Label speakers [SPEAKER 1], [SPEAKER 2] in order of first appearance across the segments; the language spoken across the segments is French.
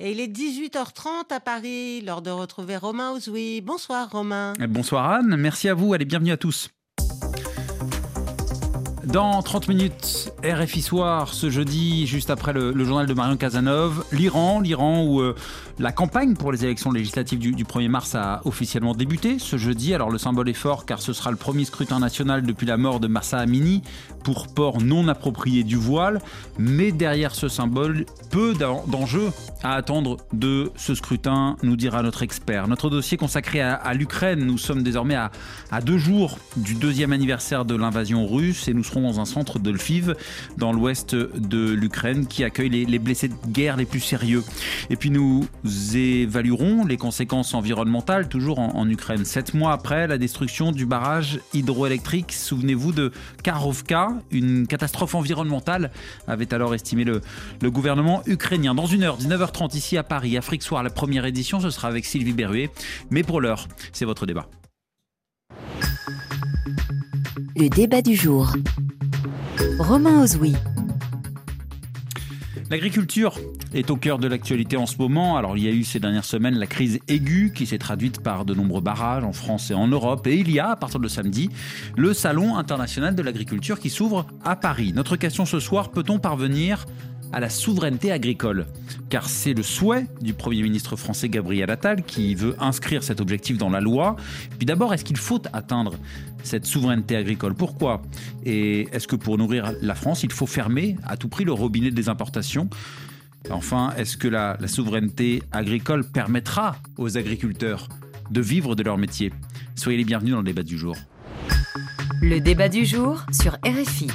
[SPEAKER 1] Et il est 18h30 à Paris, lors de retrouver Romain Ozoui. Bonsoir Romain.
[SPEAKER 2] Bonsoir Anne, merci à vous, allez bienvenue à tous. Dans 30 minutes, RFI Soir, ce jeudi, juste après le, journal de Marion Casanov, l'Iran, l'Iran où euh, la campagne pour les élections législatives du, 1er mars a officiellement débuté ce jeudi. Alors le symbole est fort car ce sera le premier scrutin national depuis la mort de Marsa Amini pour port non approprié du voile. Mais derrière ce symbole, peu d'enjeux à attendre de ce scrutin, nous dira notre expert. Notre dossier consacré à, l'Ukraine, nous sommes désormais à, à deux jours du deuxième anniversaire de l'invasion russe et nous serons dans un centre de Lviv, dans l'ouest de l'Ukraine, qui accueille les, blessés de guerre les plus sérieux. Et puis nous évaluerons les conséquences environnementales, toujours en, Ukraine. Sept mois après la destruction du barrage hydroélectrique, souvenez-vous de Karovka, une catastrophe environnementale, avait alors estimé le, le gouvernement ukrainien. Dans une heure, 19h30 ici à Paris, Afrique Soir, la première édition, ce sera avec Sylvie Berruet. Mais pour l'heure, c'est votre débat.
[SPEAKER 3] Le débat du jour. Romain Ozoui.
[SPEAKER 2] L'agriculture est au cœur de l'actualité en ce moment. Alors il y a eu ces dernières semaines la crise aiguë qui s'est traduite par de nombreux barrages en France et en Europe. Et il y a, à partir de samedi, le Salon international de l'agriculture qui s'ouvre à Paris. Notre question ce soir, peut-on parvenir à la souveraineté agricole. Car c'est le souhait du Premier ministre français Gabriel Attal qui veut inscrire cet objectif dans la loi. Puis d'abord, est-ce qu'il faut atteindre cette souveraineté agricole? Pourquoi? Et est-ce que pour nourrir la France, il faut fermer à tout prix le robinet des importations? Enfin, est-ce que la, souveraineté agricole permettra aux agriculteurs de vivre de leur métier? Soyez les bienvenus dans le débat du jour.
[SPEAKER 3] Le débat du jour sur RFI.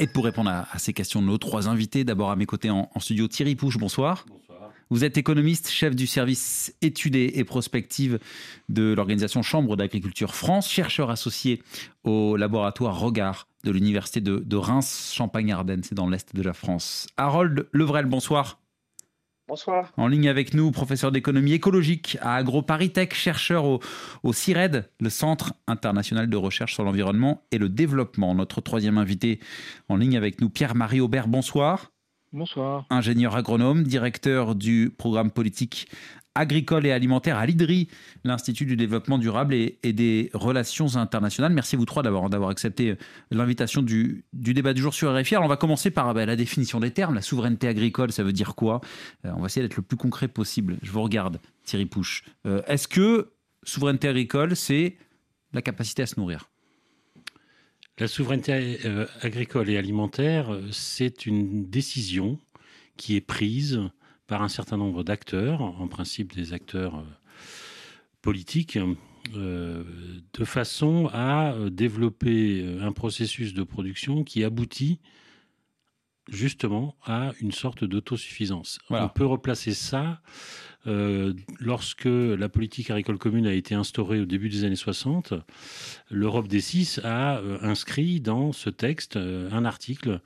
[SPEAKER 2] Et pour répondre à, ces questions, nos trois invités, d'abord à mes côtés en, studio, Thierry Pouche, bonsoir. Bonsoir. Vous êtes économiste, chef du service études et prospective de l'organisation Chambre d'agriculture France, chercheur associé au laboratoire Regard de l'université de, de Reims, Champagne-Ardenne, c'est dans l'est de la France. Harold Levrel, bonsoir.
[SPEAKER 4] Bonsoir.
[SPEAKER 2] En ligne avec nous, professeur d'économie écologique à AgroParisTech, chercheur au, au CIRED, le Centre international de recherche sur l'environnement et le développement. Notre troisième invité en ligne avec nous, Pierre-Marie Aubert, bonsoir.
[SPEAKER 4] Bonsoir.
[SPEAKER 2] Ingénieur agronome, directeur du programme politique agricole et alimentaire à l'IDRI, l'Institut du développement durable et, des relations internationales. Merci vous trois d'avoir accepté l'invitation du, débat du jour sur RFI. Alors on va commencer par bah, la définition des termes. La souveraineté agricole, ça veut dire quoi? Euh, On va essayer d'être le plus concret possible. Je vous regarde, Thierry Pouche. Euh, est-ce que souveraineté agricole, c'est la capacité à se nourrir?
[SPEAKER 5] La souveraineté euh, agricole et alimentaire, c'est une décision qui est prise par un certain nombre d'acteurs, en principe des acteurs euh, politiques, euh, de façon à euh, développer un processus de production qui aboutit justement à une sorte d'autosuffisance. On peut replacer ça lorsque la politique agricole commune a été instaurée au début des années 60. L'Europe des six a inscrit dans ce texte un article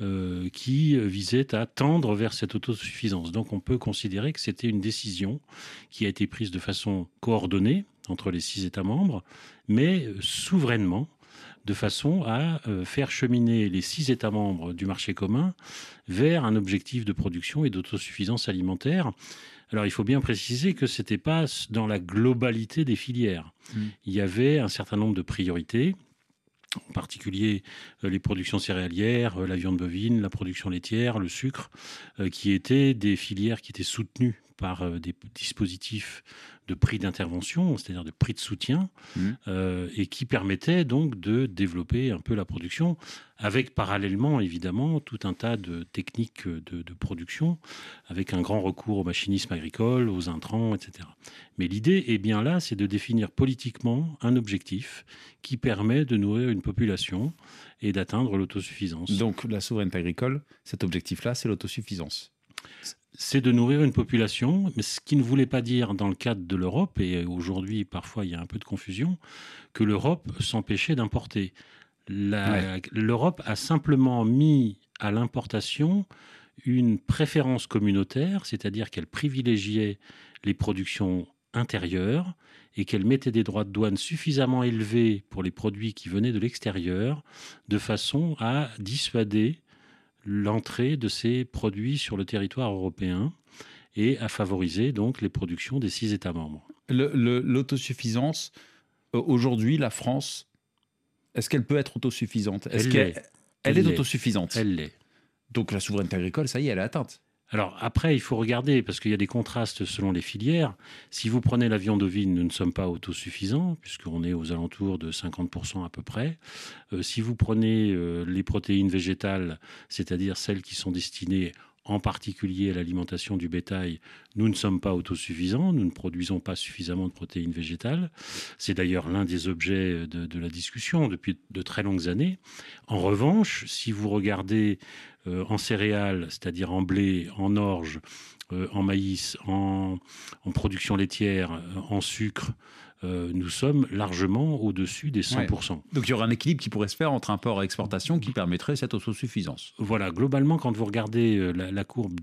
[SPEAKER 5] euh, qui visait à tendre vers cette autosuffisance. Donc on peut considérer que c'était une décision qui a été prise de façon coordonnée entre les six États membres, mais souverainement, de façon à euh, faire cheminer les six États membres du marché commun vers un objectif de production et d'autosuffisance alimentaire. Alors il faut bien préciser que ce n'était pas dans la globalité des filières. Mmh. Il y avait un certain nombre de priorités en particulier euh, les productions céréalières, euh, la viande bovine, la production laitière, le sucre, euh, qui étaient des filières qui étaient soutenues par des dispositifs de prix d'intervention, c'est-à-dire de prix de soutien, mmh. euh, et qui permettait donc de développer un peu la production, avec parallèlement évidemment tout un tas de techniques de, production, avec un grand recours au machinisme agricole, aux intrants, etc. Mais l'idée est bien là, c'est de définir politiquement un objectif qui permet de nourrir une population et d'atteindre l'autosuffisance.
[SPEAKER 2] Donc la souveraineté agricole, cet objectif-là, c'est l'autosuffisance
[SPEAKER 5] c'est de nourrir une population, mais ce qui ne voulait pas dire dans le cadre de l'Europe, et aujourd'hui parfois il y a un peu de confusion, que l'Europe s'empêchait d'importer. L'Europe a simplement mis à l'importation une préférence communautaire, c'est-à-dire qu'elle privilégiait les productions intérieures et qu'elle mettait des droits de douane suffisamment élevés pour les produits qui venaient de l'extérieur, de façon à dissuader l'entrée de ces produits sur le territoire européen et à favoriser donc les productions des six États membres.
[SPEAKER 2] L'autosuffisance, euh, aujourd'hui, la France, est-ce qu'elle peut être autosuffisante?
[SPEAKER 5] Est-ce
[SPEAKER 2] qu'elle
[SPEAKER 5] elle,
[SPEAKER 2] est, autosuffisante?
[SPEAKER 5] Elle l'est.
[SPEAKER 2] Donc la souveraineté agricole, ça y est, elle est atteinte.
[SPEAKER 5] Alors après, il faut regarder, parce qu'il y a des contrastes selon les filières. Si vous prenez la viande ovine, nous ne sommes pas autosuffisants, puisqu'on est aux alentours de 50% à peu près. Euh, si vous prenez euh, les protéines végétales, c'est-à-dire celles qui sont destinées en particulier l'alimentation du bétail, nous ne sommes pas autosuffisants, nous ne produisons pas suffisamment de protéines végétales. C'est d'ailleurs l'un des objets de, la discussion depuis de très longues années. En revanche, si vous regardez euh, en céréales, c'est-à-dire en blé, en orge, euh, en maïs, en, production laitière, euh, en sucre, nous sommes largement au-dessus des 100%.
[SPEAKER 2] Donc il y aura un équilibre qui pourrait se faire entre import et exportation qui permettrait cette autosuffisance.
[SPEAKER 5] Voilà, globalement, quand vous regardez la, la courbe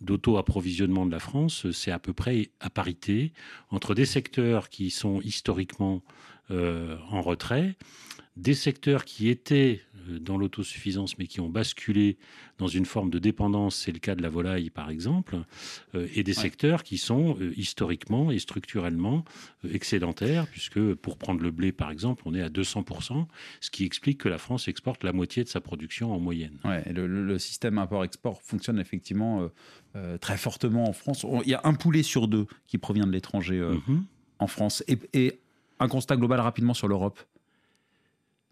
[SPEAKER 5] d'auto-approvisionnement de la France, c'est à peu près à parité entre des secteurs qui sont historiquement en retrait, des secteurs qui étaient euh, dans l'autosuffisance, mais qui ont basculé dans une forme de dépendance, c'est le cas de la volaille par exemple, euh, et des secteurs qui sont euh, historiquement et structurellement excédentaires, puisque pour prendre le blé par exemple, on est à 200%, ce qui explique que la France exporte la moitié de sa production en moyenne.
[SPEAKER 2] Ouais, le, système import-export fonctionne effectivement très fortement en France. Il y a un poulet sur deux qui provient de l'étranger mhm. en France. et un constat global rapidement sur l'Europe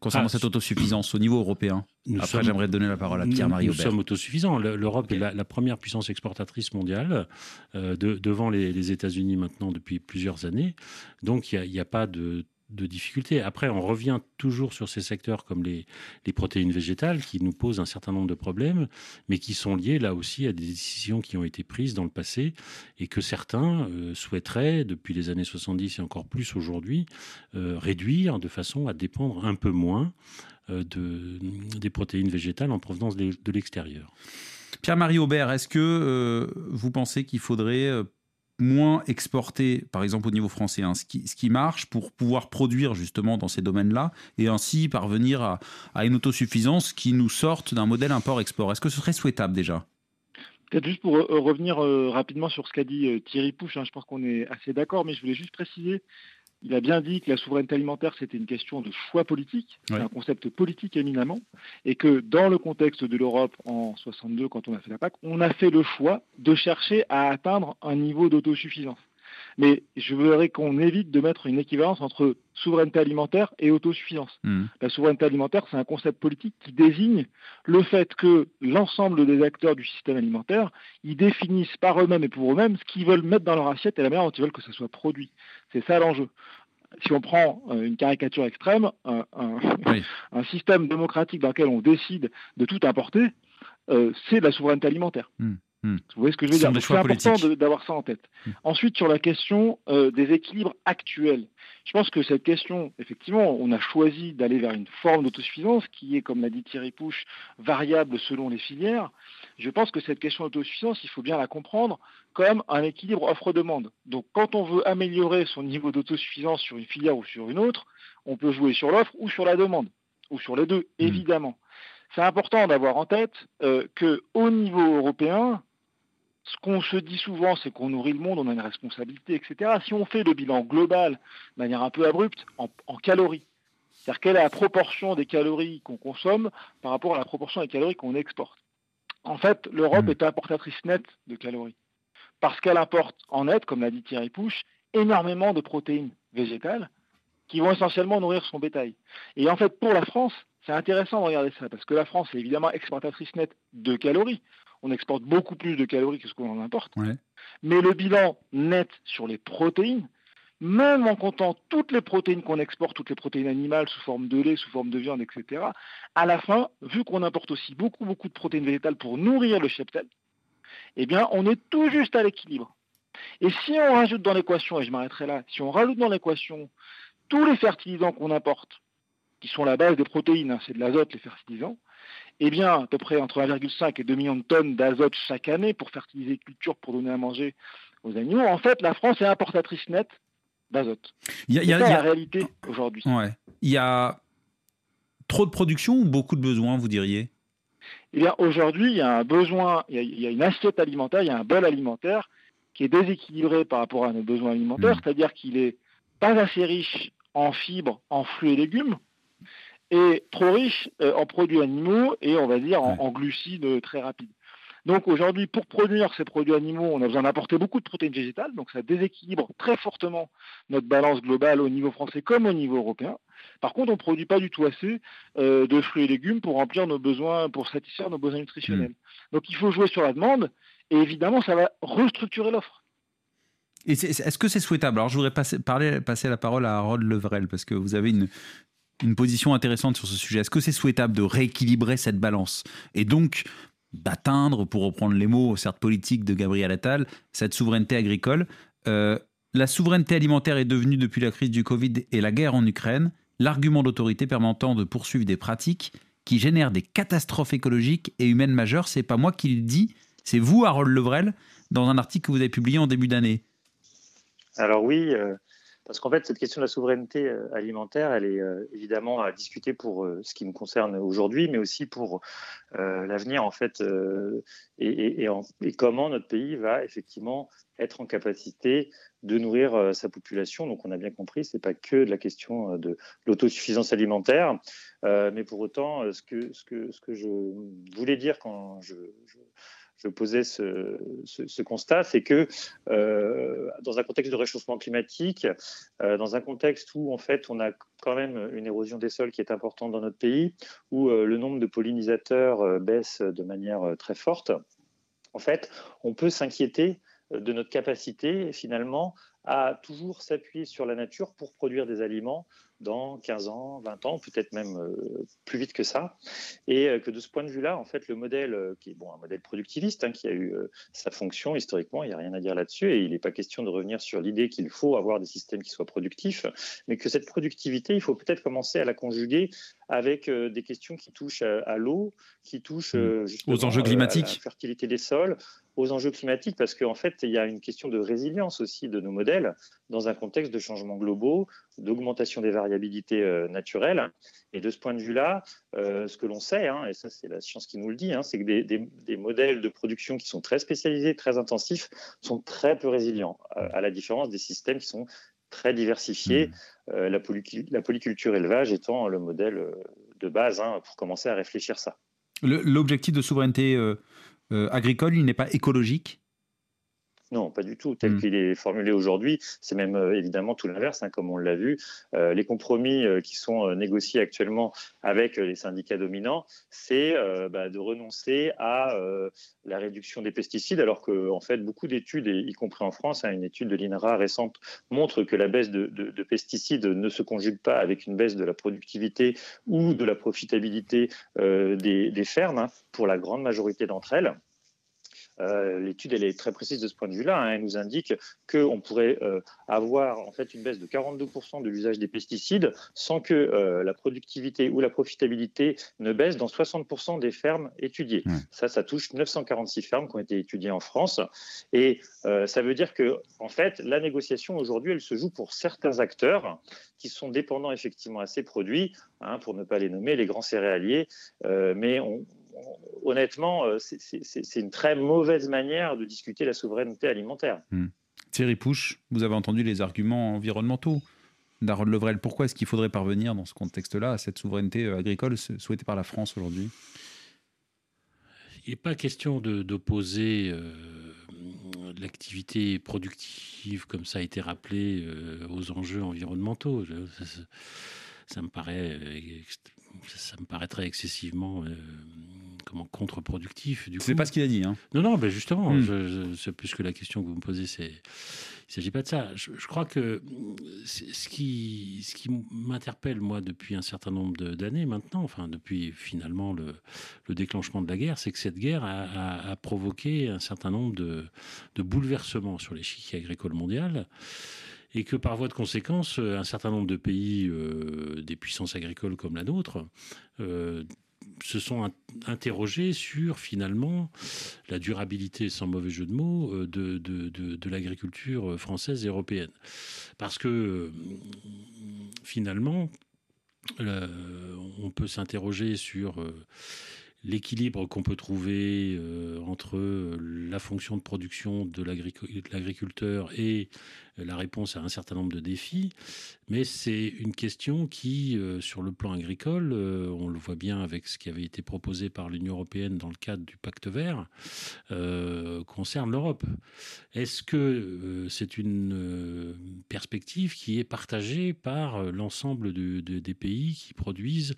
[SPEAKER 2] concernant ah, cette autosuffisance au niveau européen Après, j'aimerais donner la parole à Pierre-Marie
[SPEAKER 5] Nous, nous sommes autosuffisants. L'Europe est la, première puissance exportatrice mondiale, euh, devant les, les États-Unis maintenant depuis plusieurs années. Donc, il n'y a, pas de de difficultés. Après, on revient toujours sur ces secteurs comme les, protéines végétales qui nous posent un certain nombre de problèmes, mais qui sont liés là aussi à des décisions qui ont été prises dans le passé et que certains euh, souhaiteraient, depuis les années 70 et encore plus aujourd'hui, euh, réduire de façon à dépendre un peu moins euh, de, des protéines végétales en provenance de l'extérieur.
[SPEAKER 2] Pierre-Marie Aubert, est-ce que vous pensez qu'il faudrait moins exporter, par exemple au niveau français, hein, ce, qui, marche pour pouvoir produire justement dans ces domaines-là et ainsi parvenir à, à, une autosuffisance qui nous sorte d'un modèle import-export. Est-ce que ce serait souhaitable déjà?
[SPEAKER 4] Peut-être juste pour euh, revenir euh, rapidement sur ce qu'a dit euh, Thierry Pouche, hein, je pense qu'on est assez d'accord, mais je voulais juste préciser il a bien dit que la souveraineté alimentaire, c'était une question de choix politique, c'est un concept politique éminemment, et que dans le contexte de l'Europe en 62, quand on a fait la PAC, on a fait le choix de chercher à atteindre un niveau d'autosuffisance. Mais je voudrais qu'on évite de mettre une équivalence entre souveraineté alimentaire et autosuffisance. Hmm. La souveraineté alimentaire, c'est un concept politique qui désigne le fait que l'ensemble des acteurs du système alimentaire, ils définissent par eux-mêmes et pour eux-mêmes ce qu'ils veulent mettre dans leur assiette et la manière dont ils veulent que ça soit produit. C'est ça l'enjeu si on prend euh, une caricature extrême, un, système démocratique dans lequel on décide de tout importer, euh, c'est de la souveraineté alimentaire. Hmm. Hmm. Vous voyez ce que je veux dire C'est important d'avoir ça en tête. Hmm. Ensuite, sur la question euh, des équilibres actuels, je pense que cette question, effectivement, on a choisi d'aller vers une forme d'autosuffisance qui est, comme l'a dit Thierry Pouche, variable selon les filières. Je pense que cette question d'autosuffisance, il faut bien la comprendre comme un équilibre offre-demande. Donc, quand on veut améliorer son niveau d'autosuffisance sur une filière ou sur une autre, on peut jouer sur l'offre ou sur la demande, ou sur les deux, hmm. évidemment. C'est important d'avoir en tête euh, qu'au niveau européen, ce qu'on se dit souvent, c'est qu'on nourrit le monde, on a une responsabilité, etc. Si on fait le bilan global de manière un peu abrupte, en, calories, c'est-à-dire quelle est la proportion des calories qu'on consomme par rapport à la proportion des calories qu'on exporte. En fait, l'Europe hmm. est importatrice nette de calories, parce qu'elle importe en net, comme l'a dit Thierry Pouche, énormément de protéines végétales qui vont essentiellement nourrir son bétail. Et en fait, pour la France, c'est intéressant de regarder ça, parce que la France est évidemment exportatrice nette de calories on exporte beaucoup plus de calories que ce qu'on en importe. Mais le bilan net sur les protéines, même en comptant toutes les protéines qu'on exporte, toutes les protéines animales sous forme de lait, sous forme de viande, etc., à la fin, vu qu'on importe aussi beaucoup, beaucoup de protéines végétales pour nourrir le cheptel, eh bien, on est tout juste à l'équilibre. Et si on rajoute dans l'équation, et je m'arrêterai là, si on rajoute dans l'équation tous les fertilisants qu'on importe, qui sont la base des protéines, hein, c'est de l'azote, les fertilisants, eh bien, à peu près entre 1,5 et 2 millions de tonnes d'azote chaque année pour fertiliser les cultures, pour donner à manger aux animaux. En fait, la France est importatrice nette d'azote. C'est la réalité aujourd'hui.
[SPEAKER 2] Il y a trop de production ou beaucoup de besoins, vous diriez?
[SPEAKER 4] Eh bien, aujourd'hui, il y a un besoin, il y a, une assiette alimentaire, il y a un bol alimentaire qui est déséquilibré par rapport à nos besoins alimentaires, mmh. c'est-à-dire qu'il est pas assez riche en fibres, en fruits et légumes, et trop riche euh, en produits animaux et on va dire en, glucides très rapides. Donc aujourd'hui, pour produire ces produits animaux, on a besoin d'apporter beaucoup de protéines végétales, donc ça déséquilibre très fortement notre balance globale au niveau français comme au niveau européen. Par contre, on ne produit pas du tout assez euh, de fruits et légumes pour remplir nos besoins, pour satisfaire nos besoins nutritionnels. Hmm. Donc il faut jouer sur la demande et évidemment, ça va restructurer l'offre.
[SPEAKER 2] Est-ce que c'est souhaitable? Alors, je voudrais passer, parler, passer la parole à Harold Levrel, parce que vous avez une, une position intéressante sur ce sujet. Est-ce que c'est souhaitable de rééquilibrer cette balance et donc d'atteindre, pour reprendre les mots, certes politiques de Gabriel Attal, cette souveraineté agricole? Euh, La souveraineté alimentaire est devenue, depuis la crise du Covid et la guerre en Ukraine, l'argument d'autorité permettant de poursuivre des pratiques qui génèrent des catastrophes écologiques et humaines majeures. C'est pas moi qui le dis, c'est vous, Harold Levrel, dans un article que vous avez publié en début d'année.
[SPEAKER 6] Alors oui, euh, parce qu'en fait, cette question de la souveraineté euh, alimentaire, elle est euh, évidemment à discuter pour euh, ce qui nous concerne aujourd'hui, mais aussi pour l'avenir, en fait, et, comment notre pays va effectivement être en capacité de nourrir sa population. Donc, on a bien compris, ce n'est pas que de la question de l'autosuffisance alimentaire, mais pour autant, ce que, je voulais dire quand je posais ce, constat, c'est que euh, dans un contexte de réchauffement climatique, euh, dans un contexte où en fait on a quand même une érosion des sols qui est importante dans notre pays, où euh, le nombre de pollinisateurs baisse de manière très forte, en fait, on peut s'inquiéter de notre capacité finalement à toujours s'appuyer sur la nature pour produire des aliments dans 15 ans, 20 ans, peut-être même euh, plus vite que ça. Et euh, que de ce point de vue-là, en fait, le modèle, euh, qui est bon, un modèle productiviste, hein, qui a eu sa fonction historiquement, il n'y a rien à dire là-dessus, et il n'est pas question de revenir sur l'idée qu'il faut avoir des systèmes qui soient productifs, mais que cette productivité, il faut peut-être commencer à la conjuguer avec des questions qui touchent à, l'eau, qui touchent
[SPEAKER 2] mmh. aux enjeux climatiques, à
[SPEAKER 6] la fertilité des sols, aux enjeux climatiques, parce qu'en fait, il y a une question de résilience aussi de nos modèles dans un contexte de changements globaux, d'augmentation des variabilités euh, naturelles. Et de ce point de vue-là, euh, ce que l'on sait, hein, et ça c'est la science qui nous le dit, hein, c'est que des, modèles de production qui sont très spécialisés, très intensifs, sont très peu résilients, euh, à la différence des systèmes qui sont très diversifiés, mmh. la, la, polyculture élevage étant le modèle de base hein, pour commencer à réfléchir ça.
[SPEAKER 2] L'objectif de souveraineté agricole, il n'est pas écologique
[SPEAKER 6] non, pas du tout. Tel mmh. qu'il est formulé aujourd'hui, c'est même euh, évidemment tout l'inverse, hein, comme on l'a vu. Euh, les compromis euh, qui sont négociés actuellement avec les syndicats dominants, c'est bah, de renoncer à la réduction des pesticides, alors que en fait beaucoup d'études, y compris en France, hein, une étude de l'INRA récente montre que la baisse de, pesticides ne se conjugue pas avec une baisse de la productivité ou de la profitabilité des, fermes, hein, pour la grande majorité d'entre elles. Euh, l'étude elle est très précise de ce point de vue-là. Hein. elle nous indique qu'on pourrait euh, avoir en fait une baisse de 42% de l'usage des pesticides sans que euh, la productivité ou la profitabilité ne baisse dans 60% des fermes étudiées. Ça, ça touche 946 fermes qui ont été étudiées en France. Et ça veut dire que en fait, la négociation aujourd'hui, elle se joue pour certains acteurs qui sont dépendants effectivement à ces produits, hein, pour ne pas les nommer, les grands céréaliers. mais on, honnêtement, euh, c'est une très mauvaise manière de discuter la souveraineté alimentaire.
[SPEAKER 2] Hmm. Thierry Pouche, vous avez entendu les arguments environnementaux d'Harold Levrel. Pourquoi est-ce qu'il faudrait parvenir dans ce contexte-là à cette souveraineté euh, agricole souhaitée par la France aujourd'hui?
[SPEAKER 5] Il n'est pas question d'opposer euh, l'activité productive, comme ça a été rappelé, aux enjeux environnementaux. Ça, me paraît ça me paraîtrait excessivement comment contre-productif.
[SPEAKER 2] C'est pas ce qu'il a dit. Hein.
[SPEAKER 5] Non, non, ben justement, hmm. c'est plus que la question que vous me posez, c'est il s'agit pas de ça. Je, crois que ce qui, ce qui m'interpelle moi depuis un certain nombre d'années maintenant, enfin depuis finalement le, le, déclenchement de la guerre, c'est que cette guerre a, provoqué un certain nombre de, de bouleversements sur l'échiquier agricole mondial et que par voie de conséquence, un certain nombre de pays, euh, des puissances agricoles comme la nôtre, euh, se sont interrogés sur finalement la durabilité, sans mauvais jeu de mots, euh, de, de, de, l'agriculture française et européenne. Parce que euh, finalement, on peut s'interroger sur euh, l'équilibre qu'on peut trouver euh, entre la fonction de production de l'agriculteur et la réponse à un certain nombre de défis, mais c'est une question qui, euh, sur le plan agricole, euh, on le voit bien avec ce qui avait été proposé par l'Union européenne dans le cadre du pacte vert, euh, concerne l'Europe. Est-ce que c'est une perspective qui est partagée par l'ensemble des pays qui produisent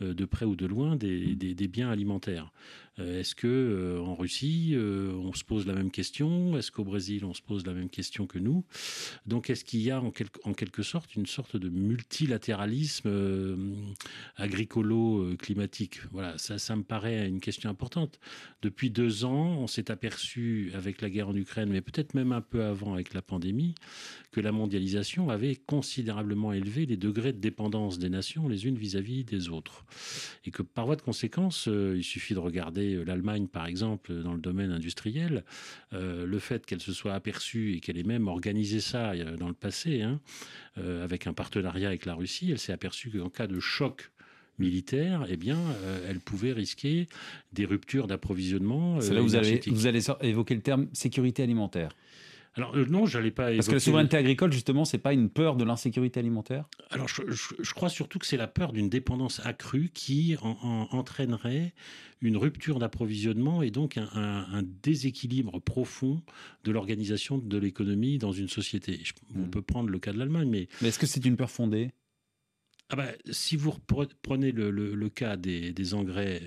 [SPEAKER 5] de près ou de loin des, des biens alimentaires? Est-ce que en Russie, on se pose la même question? Est-ce qu'au Brésil, on se pose la même question que nous? Donc est-ce qu'il y a en, quelque sorte une sorte de multilatéralisme euh, agricolo-climatique Voilà, ça, me paraît une question importante. Depuis deux ans, on s'est aperçu avec la guerre en Ukraine, mais peut-être même un peu avant avec la pandémie, que la mondialisation avait considérablement élevé les degrés de dépendance des nations les unes vis-à-vis des autres. Et que par voie de conséquence, euh, il suffit de regarder euh, l'Allemagne, par exemple, dans le domaine industriel, le fait qu'elle se soit aperçue et qu'elle ait même organisé ça dans le passé, hein, euh, avec un partenariat avec la Russie, elle s'est aperçue qu'en cas de choc militaire, eh bien, euh, elle pouvait risquer des ruptures d'approvisionnement.
[SPEAKER 2] C'est là où vous, avez, vous allez évoquer le terme sécurité alimentaire.
[SPEAKER 5] Alors euh, non, j'allais pas.
[SPEAKER 2] Parce que la souveraineté agricole, justement, c'est pas une peur de l'insécurité alimentaire.
[SPEAKER 5] Alors je, crois surtout que c'est la peur d'une dépendance accrue qui entraînerait une rupture d'approvisionnement et donc un, déséquilibre profond de l'organisation de l'économie dans une société. On hmm. peut prendre le cas de l'Allemagne, mais.
[SPEAKER 2] Mais est-ce que c'est une peur fondée?
[SPEAKER 5] Ah bah, si vous prenez le, cas des, engrais,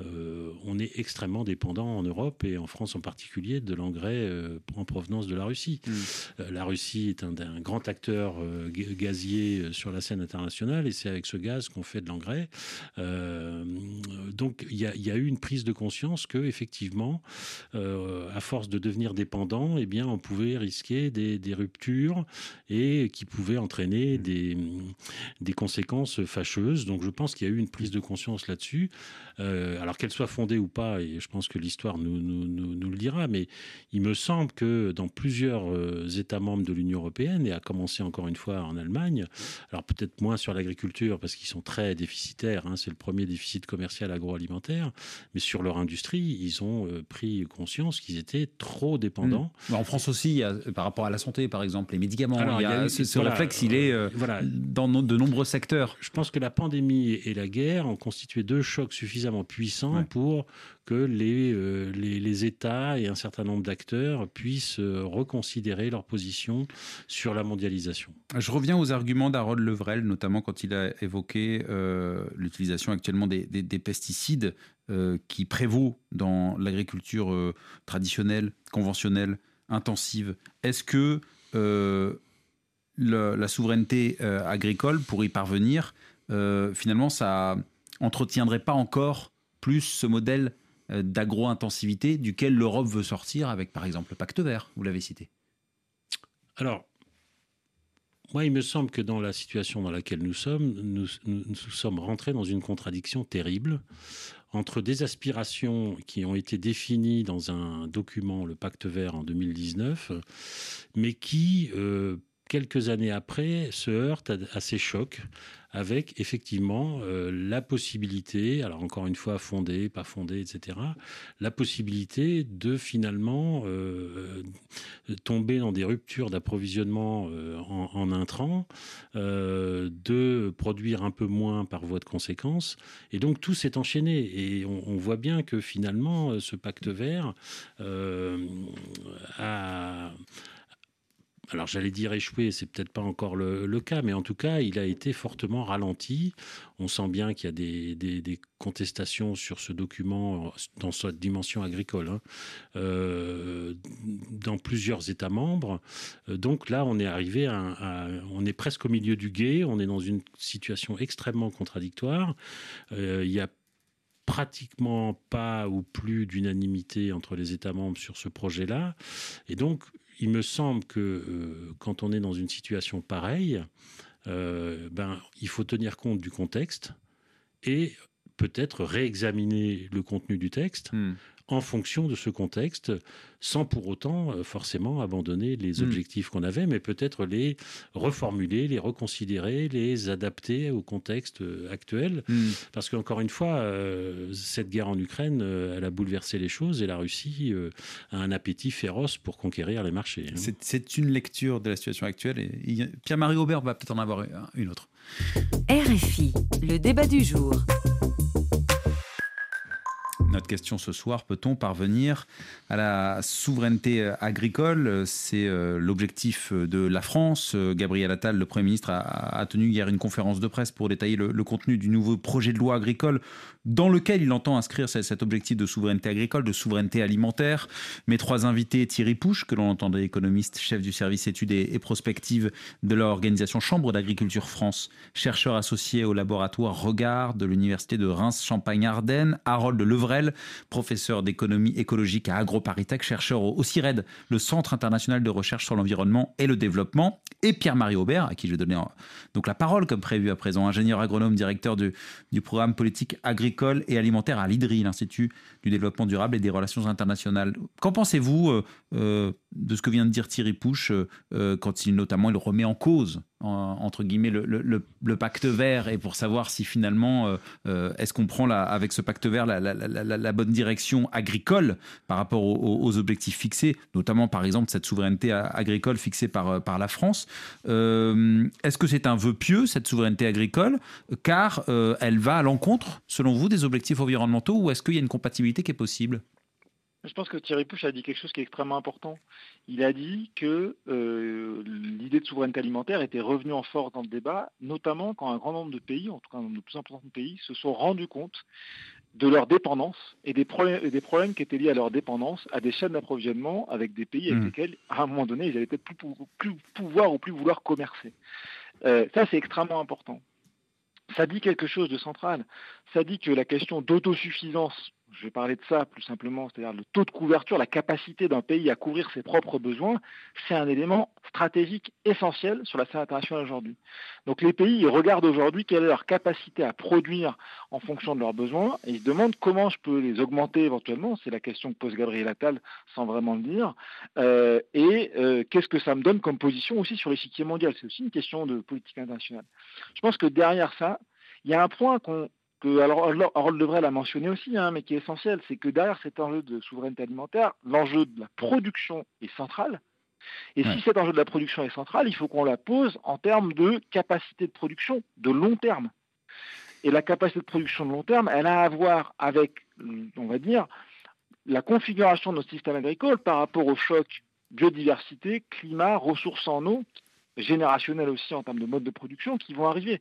[SPEAKER 5] euh, on est extrêmement dépendant en Europe et en France en particulier de l'engrais euh, en provenance de la Russie. Hmm. Euh, la Russie est un, grand acteur gazier sur la scène internationale et c'est avec ce gaz qu'on fait de l'engrais. donc il y, a, eu une prise de conscience que effectivement, à force de devenir dépendant, eh bien on pouvait risquer des, ruptures et qui pouvaient entraîner des, des conséquences conséquences fâcheuses. Donc je pense qu'il y a eu une prise de conscience là-dessus. Euh, alors qu'elle soit fondée ou pas, et je pense que l'histoire nous, nous, le dira, mais il me semble que dans plusieurs euh, États membres de l'Union européenne, et à commencer encore une fois en Allemagne, alors peut-être moins sur l'agriculture parce qu'ils sont très déficitaires, hein, c'est le premier déficit commercial agroalimentaire, mais sur leur industrie, ils ont euh, pris conscience qu'ils étaient trop dépendants.
[SPEAKER 2] Mmh. En France aussi, par rapport à la santé, par exemple, les médicaments, il y a, ce, réflexe, il est voilà. dans de nombreux secteurs
[SPEAKER 5] je pense que la pandémie et la guerre ont constitué deux chocs suffisamment puissants pour que les, euh, les, les, États et un certain nombre d'acteurs puissent euh, reconsidérer leur position sur la mondialisation.
[SPEAKER 2] Je reviens aux arguments d'Harold Levrel, notamment quand il a évoqué euh, l'utilisation actuellement des, des, pesticides qui prévaut dans l'agriculture traditionnelle, conventionnelle, intensive. Est-ce que la souveraineté euh, agricole, pour y parvenir, euh, finalement, ça entretiendrait pas encore plus ce modèle euh, d'agro-intensivité duquel l'Europe veut sortir avec, par exemple, le pacte vert, vous l'avez cité.
[SPEAKER 5] Alors, moi, il me semble que dans la situation dans laquelle nous sommes, nous, nous, sommes rentrés dans une contradiction terrible entre des aspirations qui ont été définies dans un document, le pacte vert en 2019, mais qui, quelques années après, se heurte à, ces chocs avec effectivement euh, la possibilité, alors encore une fois fondée, pas fondée, etc., la possibilité de finalement euh, tomber dans des ruptures d'approvisionnement euh, en, en, intrants, de produire un peu moins par voie de conséquence, et donc tout s'est enchaîné. Et on, voit bien que finalement, ce pacte vert a alors j'allais dire échoué, c'est peut-être pas encore le, cas, mais en tout cas, il a été fortement ralenti. On sent bien qu'il y a des, contestations sur ce document dans sa dimension agricole, hein, euh, dans plusieurs États membres. Euh, donc là, on est arrivé à, on est presque au milieu du guet. On est dans une situation extrêmement contradictoire. Euh, il y a pratiquement pas ou plus d'unanimité entre les États membres sur ce projet-là. Et donc, il me semble que euh, quand on est dans une situation pareille, euh, ben, il faut tenir compte du contexte et peut-être réexaminer le contenu du texte hmm. En fonction de ce contexte, sans pour autant euh, forcément abandonner les hmm. objectifs qu'on avait, mais peut-être les reformuler, les reconsidérer, les adapter au contexte euh, actuel. Hmm. Parce qu'encore une fois, euh, cette guerre en Ukraine, elle a bouleversé les choses et la Russie a un appétit féroce pour conquérir les marchés.
[SPEAKER 2] Hein. C'est une lecture de la situation actuelle et Pierre-Marie Aubert va peut-être en avoir une autre.
[SPEAKER 3] RFI, le débat du jour.
[SPEAKER 2] Notre question ce soir, peut-on parvenir à la souveraineté agricole? C'est euh, l'objectif de la France. Gabriel Attal, le Premier ministre, a, tenu hier une conférence de presse pour détailler le, contenu du nouveau projet de loi agricole dans lequel il entend inscrire cet objectif de souveraineté agricole, de souveraineté alimentaire. Mes trois invités, Thierry Pouche, que l'on entendait économiste, chef du service études et, prospectives de l'organisation Chambre d'agriculture France, chercheur associé au laboratoire Regard de l'université de Reims-Champagne-Ardenne, Harold Levrel, professeur d'économie écologique à AgroParisTech, chercheur au CIRED, le Centre international de recherche sur l'environnement et le développement, et Pierre-Marie Aubert, à qui je vais donner donc la parole comme prévu à présent, ingénieur agronome, directeur du, programme politique agricole et alimentaire à l'IDRI, l'Institut du développement durable et des relations internationales. Qu'en pensez-vous euh, euh, de ce que vient de dire Thierry Pouche euh, quand il notamment il remet en cause entre guillemets le, pacte vert et pour savoir si finalement est-ce qu'on prend avec ce pacte vert la, bonne direction agricole par rapport aux, objectifs fixés, notamment par exemple cette souveraineté agricole fixée par, par la France. est-ce que c'est un vœu pieux cette souveraineté agricole car elle va à l'encontre selon vous des objectifs environnementaux ou est-ce qu'il y a une compatibilité qui est possible?
[SPEAKER 4] Je pense que Thierry Pouche a dit quelque chose qui est extrêmement important. Il a dit que euh, l'idée de souveraineté alimentaire était revenue en force dans le débat, notamment quand un grand nombre de pays, en tout cas un nombre de plus important de pays, se sont rendus compte de leur dépendance et des problèmes, des problèmes qui étaient liés à leur dépendance à des chaînes d'approvisionnement avec des pays avec mmh. lesquels, à un moment donné, ils n'allaient peut-être plus, pouvoir ou plus vouloir commercer. Euh, ça, c'est extrêmement important. Ça dit quelque chose de central. Ça dit que la question d'autosuffisance je vais parler de ça plus simplement, c'est-à-dire le taux de couverture, la capacité d'un pays à couvrir ses propres besoins, c'est un élément stratégique essentiel sur la scène internationale aujourd'hui. Donc les pays regardent aujourd'hui quelle est leur capacité à produire en fonction de leurs besoins et ils se demandent comment je peux les augmenter éventuellement, c'est la question que pose Gabriel Attal sans vraiment le dire, euh, et euh, qu'est-ce que ça me donne comme position aussi sur l'échiquier mondial, c'est aussi une question de politique internationale. Je pense que derrière ça, il y a un point qu'on alors Harold Devray l'a mentionné aussi, hein, mais qui est essentiel, c'est que derrière cet enjeu de souveraineté alimentaire, l'enjeu de la production est central. Et si cet enjeu de la production est central, il faut qu'on la pose en termes de capacité de production de long terme. Et la capacité de production de long terme, elle a à voir avec, on va dire, la configuration de notre système agricole par rapport au choc biodiversité, climat, ressources en eau, générationnel aussi en termes de mode de production qui vont arriver.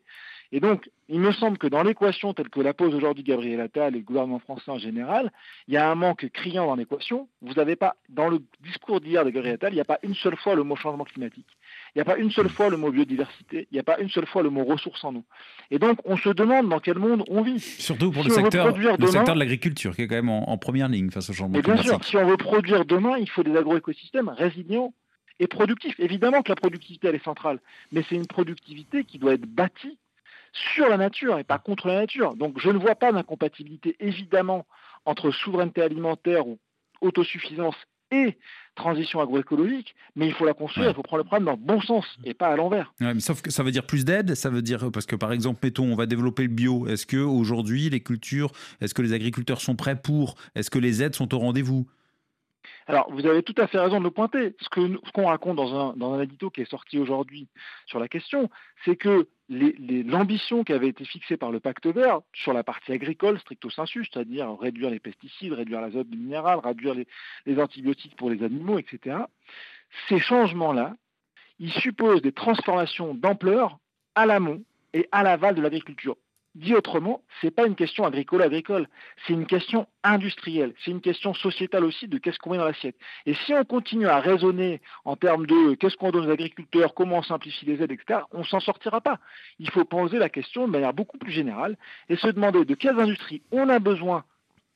[SPEAKER 4] Et donc, il me semble que dans l'équation telle que la pose aujourd'hui Gabriel Attal et le gouvernement français en général, il y a un manque criant dans l'équation. Vous n'avez pas, dans le discours d'hier de Gabriel Attal, il n'y a pas une seule fois le mot changement climatique. Il n'y a pas une seule fois le mot biodiversité. Il n'y a pas une seule fois le mot ressources en eau. Et donc, on se demande dans quel monde on vit.
[SPEAKER 2] Surtout pour le, secteur, le secteur de l'agriculture, qui est quand même en, première ligne face au changement climatique.
[SPEAKER 4] Bien sûr, si on veut produire demain, il faut des agroécosystèmes résilients et productifs. Évidemment que la productivité, elle est centrale, mais c'est une productivité qui doit être bâtie sur la nature et pas contre la nature. Donc je ne vois pas d'incompatibilité évidemment entre souveraineté alimentaire ou autosuffisance et transition agroécologique, mais il faut la construire, il faut prendre le problème dans le bon sens et pas à l'envers.
[SPEAKER 2] mais sauf que ça veut dire plus d'aide, ça veut dire parce que par exemple, mettons, on va développer le bio. Est-ce que aujourd'hui les cultures, est-ce que les agriculteurs sont prêts pour? Est-ce que les aides sont au rendez-vous?
[SPEAKER 4] Alors, vous avez tout à fait raison de le pointer. Ce qu'on raconte dans un, dans un édito qui est sorti aujourd'hui sur la question, c'est que l'ambition qui avait été fixée par le pacte vert sur la partie agricole stricto sensu, c'est-à-dire réduire les pesticides, réduire l'azote minéral, réduire les, les antibiotiques pour les animaux, etc., ces changements-là, ils supposent des transformations d'ampleur à l'amont et à l'aval de l'agriculture. Dit autrement, ce n'est pas une question agricole-agricole, c'est une question industrielle, c'est une question sociétale aussi de qu'est-ce qu'on met dans l'assiette. Et si on continue à raisonner en termes de qu'est-ce qu'on donne aux agriculteurs, comment on simplifie les aides, etc., on s'en sortira pas. Il faut poser la question de manière beaucoup plus générale et se demander de quelles industries on a besoin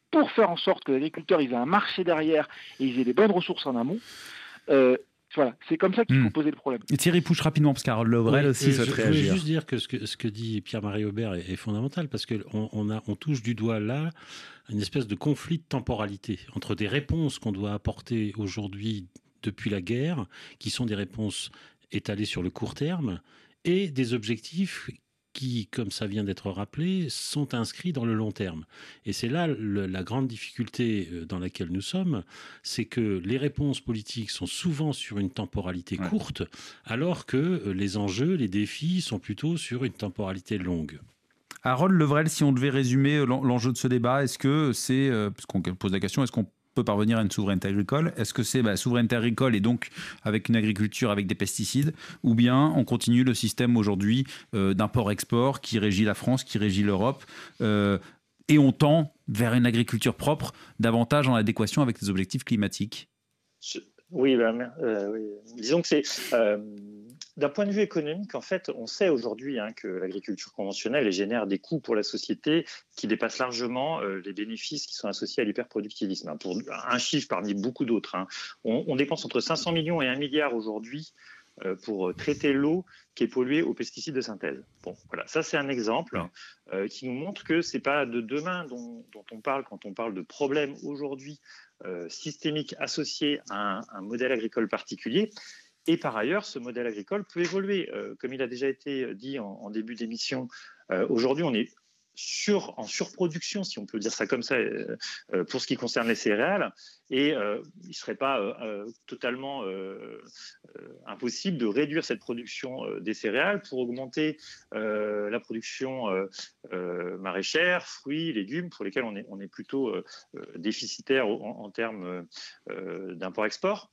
[SPEAKER 4] pour faire en sorte que l'agriculteur ait un marché derrière et ils aient des bonnes ressources en amont. Euh, Voilà, c'est comme ça qu'il faut hmm. poser le problème.
[SPEAKER 2] Et Thierry Pouche rapidement, parce qu'Harold Levrel aussi
[SPEAKER 5] souhaite réagir. Je voulais juste dire que ce que, ce que dit Pierre-Marie Aubert est, fondamental, parce qu'on on on touche du doigt là une espèce de conflit de temporalité entre des réponses qu'on doit apporter aujourd'hui depuis la guerre, qui sont des réponses étalées sur le court terme, et des objectifs qui, comme ça vient d'être rappelé, sont inscrits dans le long terme. Et c'est là la grande difficulté euh, dans laquelle nous sommes, c'est que les réponses politiques sont souvent sur une temporalité courte, alors que euh, les enjeux, les défis sont plutôt sur une temporalité longue.
[SPEAKER 2] Harold Levrel, si on devait résumer euh, l'enjeu de ce débat, est-ce que c'est, parce qu'on pose la question, est-ce qu'on peut parvenir à une souveraineté agricole. Est-ce que c'est bah, souveraineté agricole et donc avec une agriculture avec des pesticides Ou bien on continue le système aujourd'hui euh, d'import-export qui régit la France, qui régit l'Europe euh, et on tend vers une agriculture propre, davantage en adéquation avec les objectifs climatiques?
[SPEAKER 6] Oui, bah, euh, oui, disons que c'est d'un point de vue économique, en fait, on sait aujourd'hui hein, que l'agriculture conventionnelle génère des coûts pour la société qui dépassent largement euh, les bénéfices qui sont associés à l'hyperproductivisme. Hein, pour un chiffre parmi beaucoup d'autres, hein. on, dépense entre 500 millions et 1 milliard aujourd'hui euh, pour traiter l'eau qui est polluée aux pesticides de synthèse. Bon, voilà, ça c'est un exemple euh, qui nous montre que c'est pas de demain dont, on parle quand on parle de problèmes aujourd'hui systémiques associés à un, modèle agricole particulier. Et par ailleurs, ce modèle agricole peut évoluer. Euh, comme il a déjà été dit en, début d'émission, euh, aujourd'hui, on est en surproduction, si on peut dire ça comme ça, euh, pour ce qui concerne les céréales. Et il ne serait pas totalement impossible de réduire cette production des céréales pour augmenter la production maraîchère, fruits, légumes, pour lesquels on est, on est plutôt déficitaire en termes d'import-export.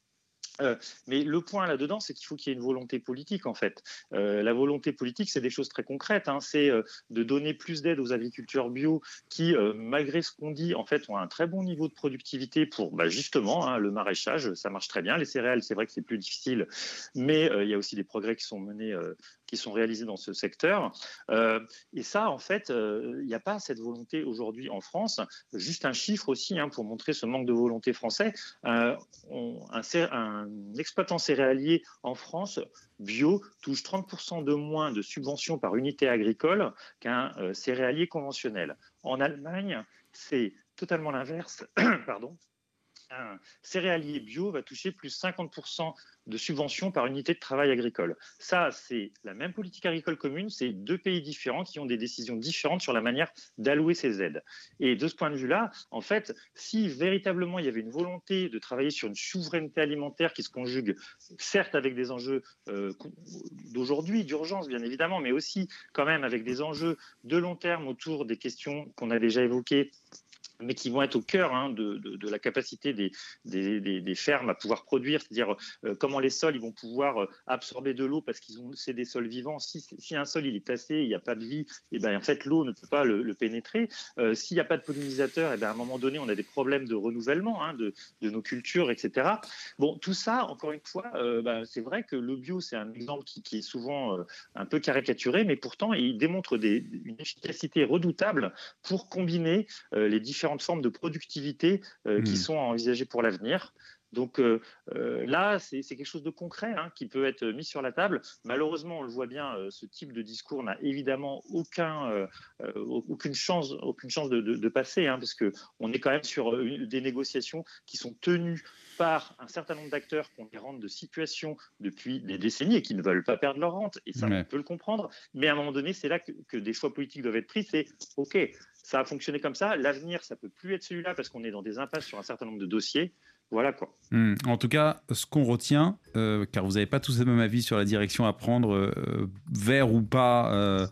[SPEAKER 6] Euh, mais le point là-dedans, c'est qu'il faut qu'il y ait une volonté politique, en fait. Euh, la volonté politique, c'est des choses très concrètes. Hein. C'est euh, de donner plus d'aide aux agriculteurs bio qui, malgré ce qu'on dit, en fait, ont un très bon niveau de productivité pour, bah, justement, hein, le maraîchage, ça marche très bien. Les céréales, c'est vrai que c'est plus difficile, mais il y a aussi des progrès qui sont menés qui sont réalisés dans ce secteur. Euh, et ça, en fait, euh, il n'y a pas cette volonté aujourd'hui en France. Juste un chiffre aussi hein, pour montrer ce manque de volonté français. Euh, un, un, exploitant céréalier en France bio touche 30% de moins de subventions par unité agricole qu'un céréalier conventionnel. En Allemagne, c'est totalement l'inverse. Pardon un céréalier bio va toucher plus 50% de subventions par unité de travail agricole. Ça, c'est la même politique agricole commune, c'est deux pays différents qui ont des décisions différentes sur la manière d'allouer ces aides. Et de ce point de vue-là, en fait, si véritablement il y avait une volonté de travailler sur une souveraineté alimentaire qui se conjugue, certes avec des enjeux euh, d'aujourd'hui, d'urgence bien évidemment, mais aussi quand même avec des enjeux de long terme autour des questions qu'on a déjà évoquées mais qui vont être au cœur hein, de, la capacité des, des, fermes à pouvoir produire, c'est-à-dire euh, comment les sols ils vont pouvoir euh, absorber de l'eau parce qu'ils ont c'est des sols vivants. Si, si, un sol il est placé, il n'y a pas de vie, et eh ben en fait l'eau ne peut pas le, pénétrer. Euh, s'il n'y a pas de pollinisateurs, et eh ben à un moment donné on a des problèmes de renouvellement hein, de, nos cultures, etc. Bon, tout ça, encore une fois, ben, c'est vrai que le bio c'est un exemple qui, qui est souvent un peu caricaturé, mais pourtant il démontre une efficacité redoutable pour combiner les différents formes de productivité euh, qui hmm. sont envisagées pour l'avenir. Donc euh, euh, là, c'est quelque chose de concret hein, qui peut être mis sur la table. Malheureusement, on le voit bien, ce type de discours n'a évidemment aucun, aucune chance, aucune chance de, passer, hein, parce qu'on est quand même sur des négociations qui sont tenues par un certain nombre d'acteurs qui ont des rentes de situation depuis des décennies et qui ne veulent pas perdre leur rente. Et ça, on peut le comprendre. Mais à un moment donné, c'est là que, que, des choix politiques doivent être pris. C'est OK, ça a fonctionné comme ça. L'avenir, ça peut plus être celui-là parce qu'on est dans des impasses sur un certain nombre de dossiers. Voilà quoi.
[SPEAKER 2] Hmm. En tout cas, ce qu'on retient, euh, car vous n'avez pas tous le même avis sur la direction à prendre euh, vers ou pas euh,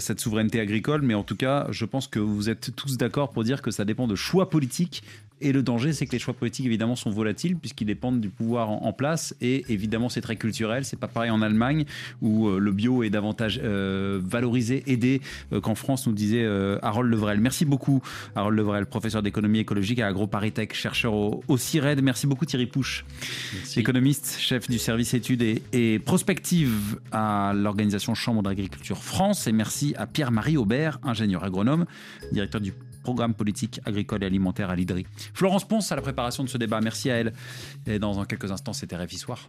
[SPEAKER 2] cette souveraineté agricole, mais en tout cas, je pense que vous êtes tous d'accord pour dire que ça dépend de choix politiques et le danger, c'est que les choix politiques, évidemment, sont volatiles puisqu'ils dépendent du pouvoir en, place. Et évidemment, c'est très culturel. C'est pas pareil en Allemagne où euh, le bio est davantage euh, valorisé, aidé euh, qu'en France, nous disait Harold Levrel. Merci beaucoup, Harold Levrel, professeur d'économie écologique à AgroParisTech, chercheur au, au CIRED. Merci beaucoup, Thierry Pouche, économiste, chef du service études et, et prospective à l'organisation Chambre d'agriculture France. Et merci à Pierre-Marie Aubert, ingénieur agronome, directeur du programme politique agricole et alimentaire à l'IDRI. Florence Ponce à la préparation de ce débat. Merci à elle. Et dans quelques instants, c'était RFI Soir.